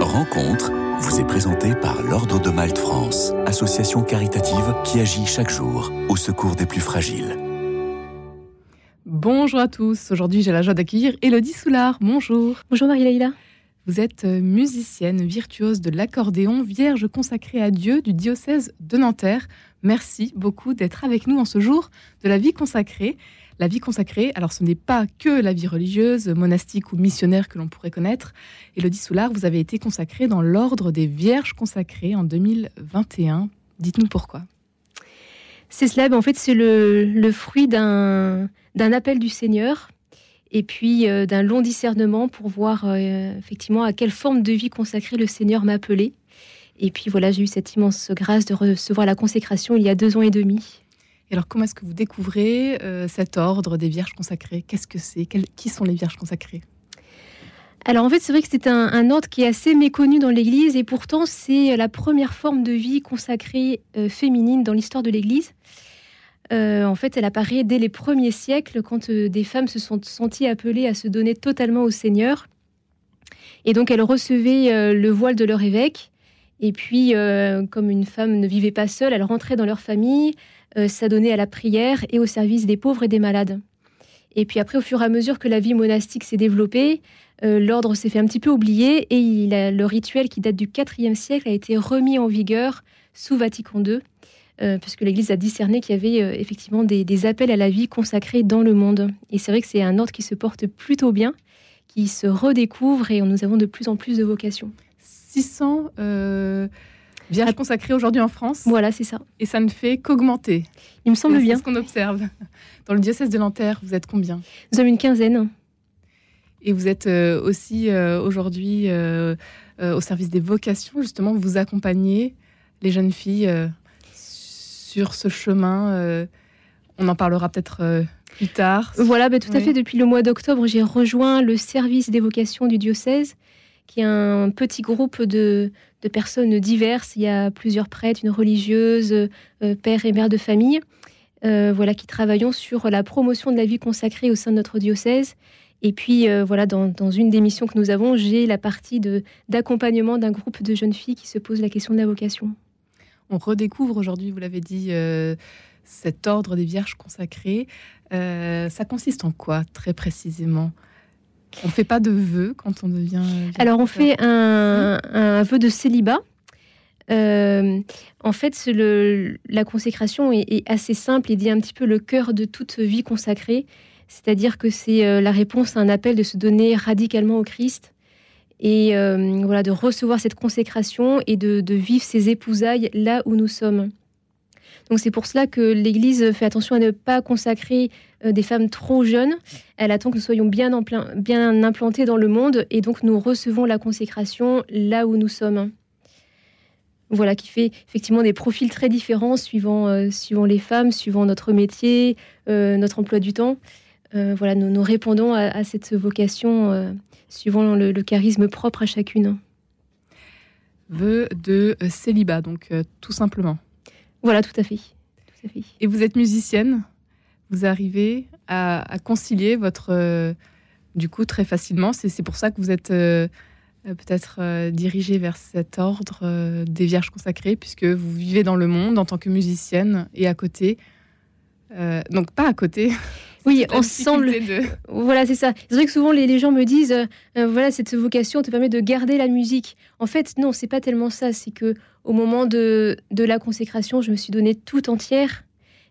Rencontre vous est présentée par l'Ordre de Malte France, association caritative qui agit chaque jour au secours des plus fragiles. Bonjour à tous. Aujourd'hui, j'ai la joie d'accueillir Elodie Soulard. Bonjour. Bonjour Marie-Laïla. Vous êtes euh, musicienne virtuose de l'accordéon, vierge consacrée à Dieu du diocèse de Nanterre. Merci beaucoup d'être avec nous en ce jour de la vie consacrée. La vie consacrée, alors ce n'est pas que la vie religieuse, monastique ou missionnaire que l'on pourrait connaître. Elodie Soulard, vous avez été consacrée dans l'ordre des Vierges consacrées en 2021. Dites-nous pourquoi. C'est cela, ben, en fait, c'est le, fruit d'un appel du Seigneur et puis euh, d'un long discernement pour voir euh, effectivement à quelle forme de vie consacrée le Seigneur m'a appelé. Et puis voilà, j'ai eu cette immense grâce de recevoir la consécration il y a deux ans et demi. Et alors, comment est-ce que vous découvrez euh, cet ordre des Vierges consacrées? Qu'est-ce que c'est? Qui sont les Vierges consacrées? Alors en fait, c'est vrai que c'est un, ordre qui est assez méconnu dans l'Église et pourtant c'est la première forme de vie consacrée féminine dans l'histoire de l'Église. Euh, en fait, elle apparaît dès les premiers siècles quand des femmes se sont senties appelées à se donner totalement au Seigneur. Et donc elles recevaient le voile de leur évêque. Et puis, comme une femme ne vivait pas seule, elle rentrait dans leur famille, euh, s'adonner à la prière et au service des pauvres et des malades. Et puis après, au fur et à mesure que la vie monastique s'est développée, euh, l'ordre s'est fait un petit peu oublier et il a, le rituel qui date du IVe siècle a été remis en vigueur sous Vatican II, euh, puisque l'Église a discerné qu'il y avait effectivement des, appels à la vie consacrés dans le monde. Et c'est vrai que c'est un ordre qui se porte plutôt bien, qui se redécouvre et nous avons de plus en plus de vocations. 600 Vierge consacrée aujourd'hui en France. Voilà, c'est ça. Et ça ne fait qu'augmenter. Il me semble bien. C'est ce qu'on observe. Dans le diocèse de Nanterre, vous êtes combien? Nous sommes une quinzaine. Et vous êtes euh, aussi euh, aujourd'hui euh, au service des vocations, justement, vous accompagnez les jeunes filles sur ce chemin. on en parlera peut-être plus tard. Voilà, bah, tout à fait. Depuis le mois d'octobre, j'ai rejoint le service des vocations du diocèse qui est un petit groupe de, personnes diverses. Il y a plusieurs prêtres, une religieuse, euh, père et mère de famille, euh, voilà, qui travaillons sur la promotion de la vie consacrée au sein de notre diocèse. Et puis, euh, voilà, dans, une des missions que nous avons, j'ai la partie d'accompagnement d'un groupe de jeunes filles qui se posent la question de la vocation. On redécouvre aujourd'hui, vous l'avez dit, cet ordre des vierges consacrées. ça consiste en quoi, très précisément? On ne fait pas de vœux quand on devient. Alors, on fait un, vœu de célibat. Euh, en fait, la consécration est, assez simple et dit un petit peu le cœur de toute vie consacrée. C'est-à-dire que c'est euh, la réponse à un appel de se donner radicalement au Christ et euh, voilà de recevoir cette consécration et de, vivre ses épousailles là où nous sommes. Donc c'est pour cela que l'Église fait attention à ne pas consacrer euh, des femmes trop jeunes. Elle attend que nous soyons bien, en implantés dans le monde et donc nous recevons la consécration là où nous sommes. Voilà, qui fait effectivement des profils très différents suivant, euh, les femmes, suivant notre métier, notre emploi du temps. Voilà, nous, nous répondons à, cette vocation suivant le, le, charisme propre à chacune. Vœu de célibat, donc tout simplement. Voilà, tout à fait. Et vous êtes musicienne Vous arrivez à, concilier votre... Euh, du coup, très facilement. C'est pour ça que vous êtes euh, peut-être euh, dirigée vers cet ordre des Vierges consacrées, puisque vous vivez dans le monde en tant que musicienne et à côté. donc pas à côté. Oui, ensemble. Voilà, c'est ça. C'est vrai que souvent les, gens me disent, voilà, cette vocation te permet de garder la musique. En fait, non, c'est pas tellement ça. C'est que au moment de, la consécration, je me suis donnée tout entière.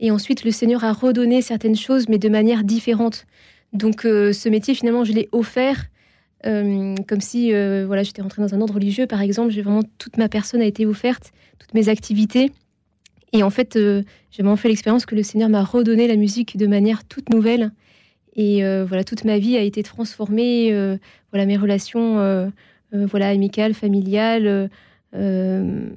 Et ensuite, le Seigneur a redonné certaines choses, mais de manière différente. Donc, euh, ce métier, finalement, je l'ai offert euh, comme si euh, voilà, j'étais rentrée dans un ordre religieux, par exemple. J'ai vraiment toute ma personne a été offerte, toutes mes activités. Et en fait, j'ai vraiment fait l'expérience que le Seigneur m'a redonné la musique de manière toute nouvelle. Et voilà, toute ma vie a été transformée. voilà, mes relations, voilà, amicales, familiales. Euh,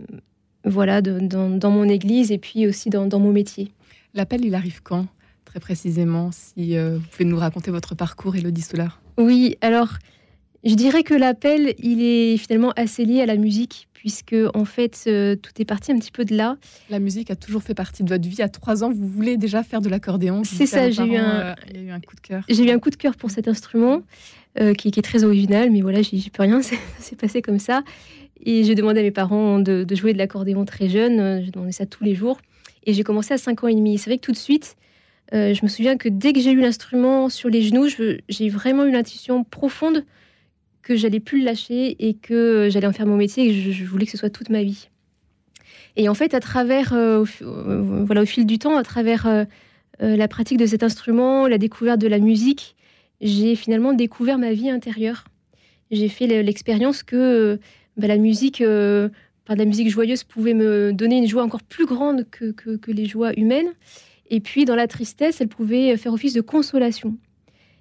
voilà, dans, mon église et puis aussi dans, mon métier. L'appel, il arrive quand, très précisément Si euh, vous pouvez nous raconter votre parcours, Elodie Solar Oui, alors, je dirais que l'appel, il est finalement assez lié à la musique, puisque en fait, euh, tout est parti un petit peu de là. La musique a toujours fait partie de votre vie. À trois ans, vous voulez déjà faire de l'accordéon. C'est ça, j'ai eu, un... eu un coup de cœur. J'ai eu un coup de cœur pour cet instrument. qui, est très original, mais voilà, j'y peux rien, ça s'est passé comme ça. Et j'ai demandé à mes parents de, jouer de l'accordéon très jeune, j'ai demandé ça tous les jours. Et j'ai commencé à 5 ans et demi. C'est vrai que tout de suite, je me souviens que dès que j'ai eu l'instrument sur les genoux, j'ai vraiment eu l'intuition profonde que j'allais plus le lâcher et que j'allais en faire mon métier et que je, voulais que ce soit toute ma vie. Et en fait, à travers, euh, euh, voilà, au fil du temps, à travers euh, la pratique de cet instrument, la découverte de la musique, j'ai finalement découvert ma vie intérieure. J'ai fait l'expérience que bah, la musique, par la musique joyeuse, pouvait me donner une joie encore plus grande que, les joies humaines. Et puis, dans la tristesse, elle pouvait faire office de consolation.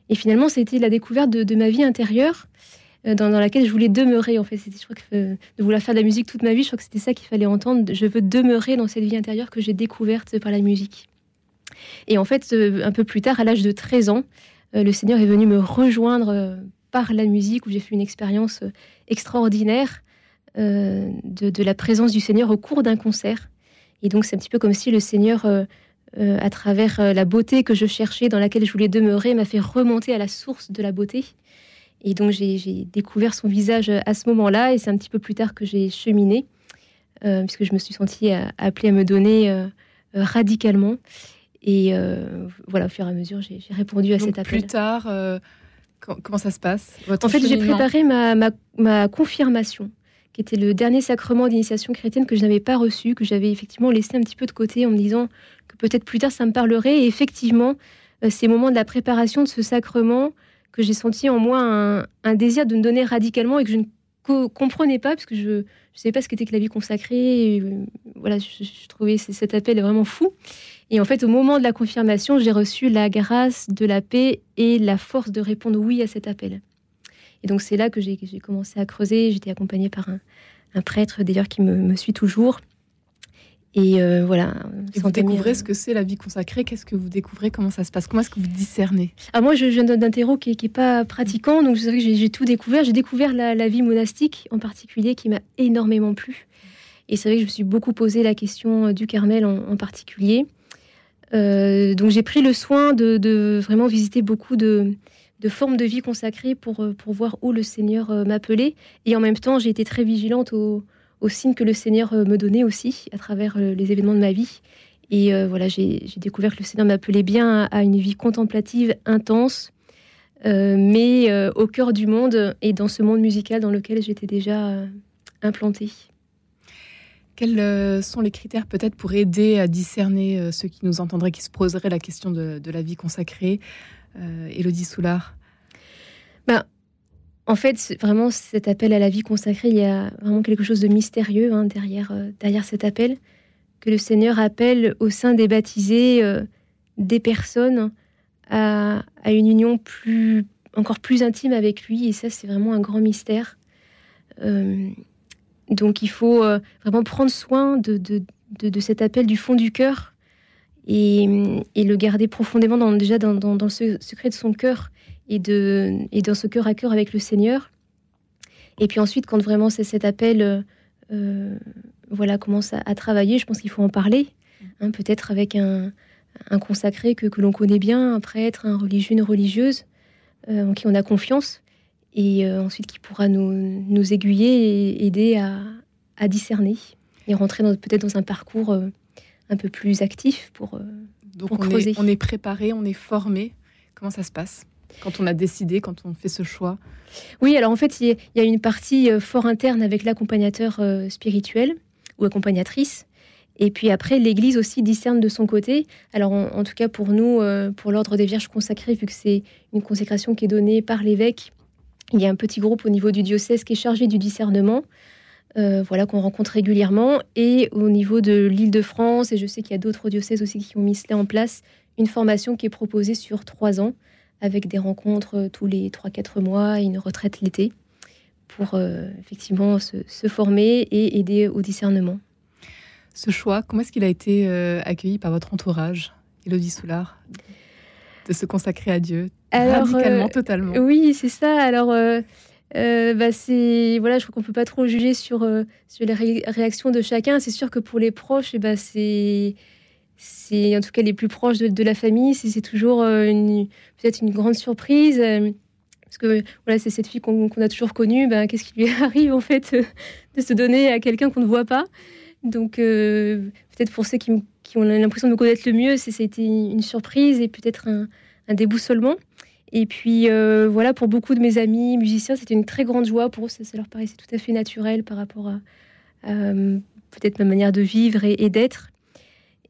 Et finalement, c'était la découverte de ma vie intérieure. Euh, dans, laquelle je voulais demeurer. En fait, je crois que euh, de vouloir faire de la musique toute ma vie, je crois que c'était ça qu'il fallait entendre. Je veux demeurer dans cette vie intérieure que j'ai découverte par la musique. Et en fait, euh, un peu plus tard, à l'âge de 13 ans, le Seigneur est venu me rejoindre par la musique, où j'ai fait une expérience extraordinaire de, la présence du Seigneur au cours d'un concert. Et donc, c'est un petit peu comme si le Seigneur, à travers la beauté que je cherchais, dans laquelle je voulais demeurer, m'a fait remonter à la source de la beauté. Et donc j'ai découvert son visage à ce moment-là, et c'est un petit peu plus tard que j'ai cheminé, euh, puisque je me suis sentie euh, appelée à me donner euh, radicalement. Et voilà, au fur et à mesure, j'ai répondu à cet appel. Plus tard, comment ça se passe En fait, j'ai préparé ma, ma, ma, confirmation, qui était le dernier sacrement d'initiation chrétienne que je n'avais pas reçu, que j'avais effectivement laissé un petit peu de côté en me disant que peut-être plus tard ça me parlerait. Et effectivement, ces moments de la préparation de ce sacrement, que j'ai senti en moi un, désir de me donner radicalement et que je ne comprenais pas, parce que je ne savais pas ce qu'était que la vie consacrée. Euh, voilà, je, trouvais cet appel vraiment fou. Et en fait, au moment de la confirmation, j'ai reçu la grâce de la paix et la force de répondre oui à cet appel. Et donc, c'est là que j'ai commencé à creuser. J'étais accompagnée par un, prêtre, d'ailleurs, qui me, suit toujours, et euh, voilà. vous découvrez ce que c'est la vie consacrée. Qu'est-ce que vous découvrez Comment ça se passe Comment est-ce que vous discernez? Ah, Moi, je, viens d'un terreau qui n'est pas pratiquant, donc c'est vrai que j'ai tout découvert. J'ai découvert la, vie monastique en particulier qui m'a énormément plu. Et c'est vrai que je me suis beaucoup posé la question euh, du Carmel en, particulier. Euh, donc j'ai pris le soin de, vraiment visiter beaucoup de, formes de vie consacrées pour, pour voir où le Seigneur m'appelait. Et en même temps, j'ai été très vigilante au aux signes que le Seigneur euh, me donnait aussi à travers euh, les événements de ma vie. Et euh, voilà, j'ai découvert que le Seigneur m'appelait bien à, une vie contemplative intense, mais au cœur du monde et dans ce monde musical dans lequel j'étais déjà implantée. Quels sont les critères peut-être pour aider à discerner ceux qui nous entendraient, qui se poseraient la question de, la vie consacrée Élodie Soulard? Ben, en fait, vraiment, cet appel à la vie consacrée, il y a vraiment quelque chose de mystérieux hein, derrière, euh, derrière cet appel, que le Seigneur appelle au sein des baptisés euh, des personnes à, une union plus, encore plus intime avec lui. Et ça, c'est vraiment un grand mystère. Euh, donc, il faut vraiment prendre soin de, de, cet appel du fond du cœur et, le garder profondément dans, déjà dans, le secret de son cœur et, dans ce cœur à cœur avec le Seigneur. Et puis ensuite, quand vraiment c'est cet appel euh, voilà, commence à, travailler, je pense qu'il faut en parler. Hein, peut-être avec un, consacré que, l'on connaît bien, un prêtre, un religieux, une religieuse, euh, en qui on a confiance, et euh, ensuite qui pourra nous, aiguiller et aider à discerner et rentrer peut-être dans un parcours un peu plus actif pour, Donc on creuser. Est, on est préparé, on est formé. Comment ça se passe quand on a décidé, quand on fait ce choix? Oui, alors en fait, il y a une partie euh, fort interne avec l'accompagnateur euh, spirituel ou accompagnatrice. Et puis après, l'Église aussi discerne de son côté. Alors en, tout cas pour nous, euh, pour l'ordre des Vierges consacrées, vu que c'est une consécration qui est donnée par l'évêque, il y a un petit groupe au niveau du diocèse qui est chargé du discernement. Voilà qu'on rencontre régulièrement et au niveau de l'Île-de-France et je sais qu'il y a d'autres diocèses aussi qui ont mis cela en place une formation qui est proposée sur trois ans avec des rencontres euh, tous les 3-4 mois et une retraite l'été pour euh, effectivement se, former et aider au discernement. Ce choix, comment est-ce qu'il a été euh, accueilli par votre entourage, Elodie Soulard, de se consacrer à Dieu radicalement, totalement? Oui, c'est ça. Alors, bah, c'est voilà, je crois qu'on peut pas trop juger sur sur les réactions de chacun. C'est sûr que pour les proches, et eh bah, c'est c'est en tout cas les plus proches de, la famille, c'est toujours euh, peut-être une grande surprise. Euh, parce que voilà, c'est cette fille qu'on a toujours connue. Ben, Qu'est-ce qui lui arrive en fait de se donner à quelqu'un qu'on ne voit pas? Donc peut-être pour ceux qui, qui ont l'impression de me connaître le mieux, c'était une surprise et peut-être un, un déboussolement. Et puis euh, voilà, pour beaucoup de mes amis musiciens, c'était une très grande joie. Pour eux, ça, leur paraissait tout à fait naturel par rapport à peut-être ma manière de vivre et, d'être.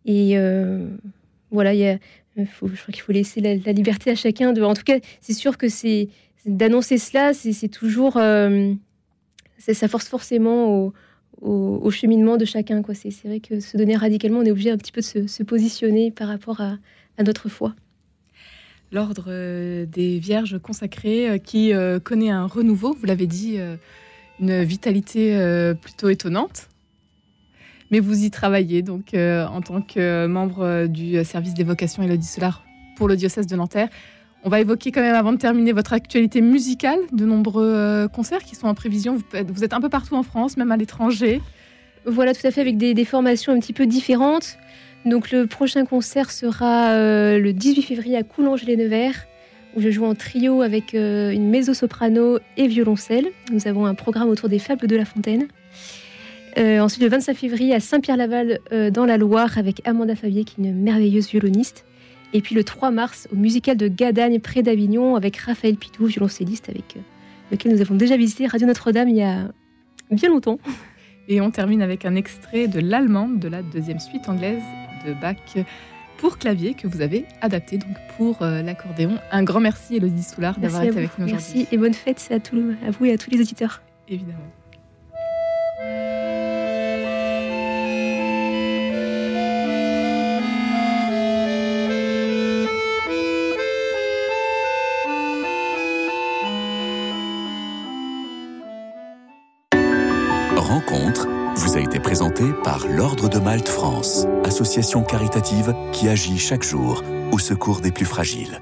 Et euh, voilà, je crois qu'il faut laisser la, liberté à chacun. En tout cas, c'est sûr que c'est d'annoncer cela, c'est toujours, euh, ça force forcément au, au, cheminement de chacun. C'est vrai que se donner radicalement, on est obligé un petit peu de se, positionner par rapport à notre foi l'ordre euh, des Vierges consacrées euh, qui euh, connaît un renouveau, vous l'avez dit, une vitalité plutôt étonnante. Mais vous y travaillez donc en tant que membre du service d'évocation Élodie Solar pour le diocèse de Nanterre. On va évoquer quand même avant de terminer votre actualité musicale, de nombreux concerts qui sont en prévision. Vous êtes un peu partout en France, même à l'étranger. Voilà, tout à fait, avec des, des formations un petit peu différentes. Donc le prochain concert sera euh, le 18 février à Coulonges-les-Nevers, où je joue en trio avec euh, une mezzo-soprano et violoncelle. Nous avons un programme autour des fables de La Fontaine. Euh, ensuite, le 25 février à Saint-Pierre-Laval, dans la Loire, avec Amanda Fabier, qui est une merveilleuse violoniste. Et puis le 3 mars, au musical de Gadagne, près d'Avignon, avec Raphaël Pitou, violoncelliste, avec lequel nous avons déjà visité Radio Notre-Dame il y a bien longtemps. Et on termine avec un extrait de l'allemande de la deuxième suite anglaise de Bach pour clavier que vous avez adapté donc pour euh, l'accordéon. Un grand merci Elodie Soulard d'avoir été avec nous aujourd'hui. Merci et bonne fête à, tout, à vous et à tous les auditeurs. Évidemment. Association caritative qui agit chaque jour au secours des plus fragiles.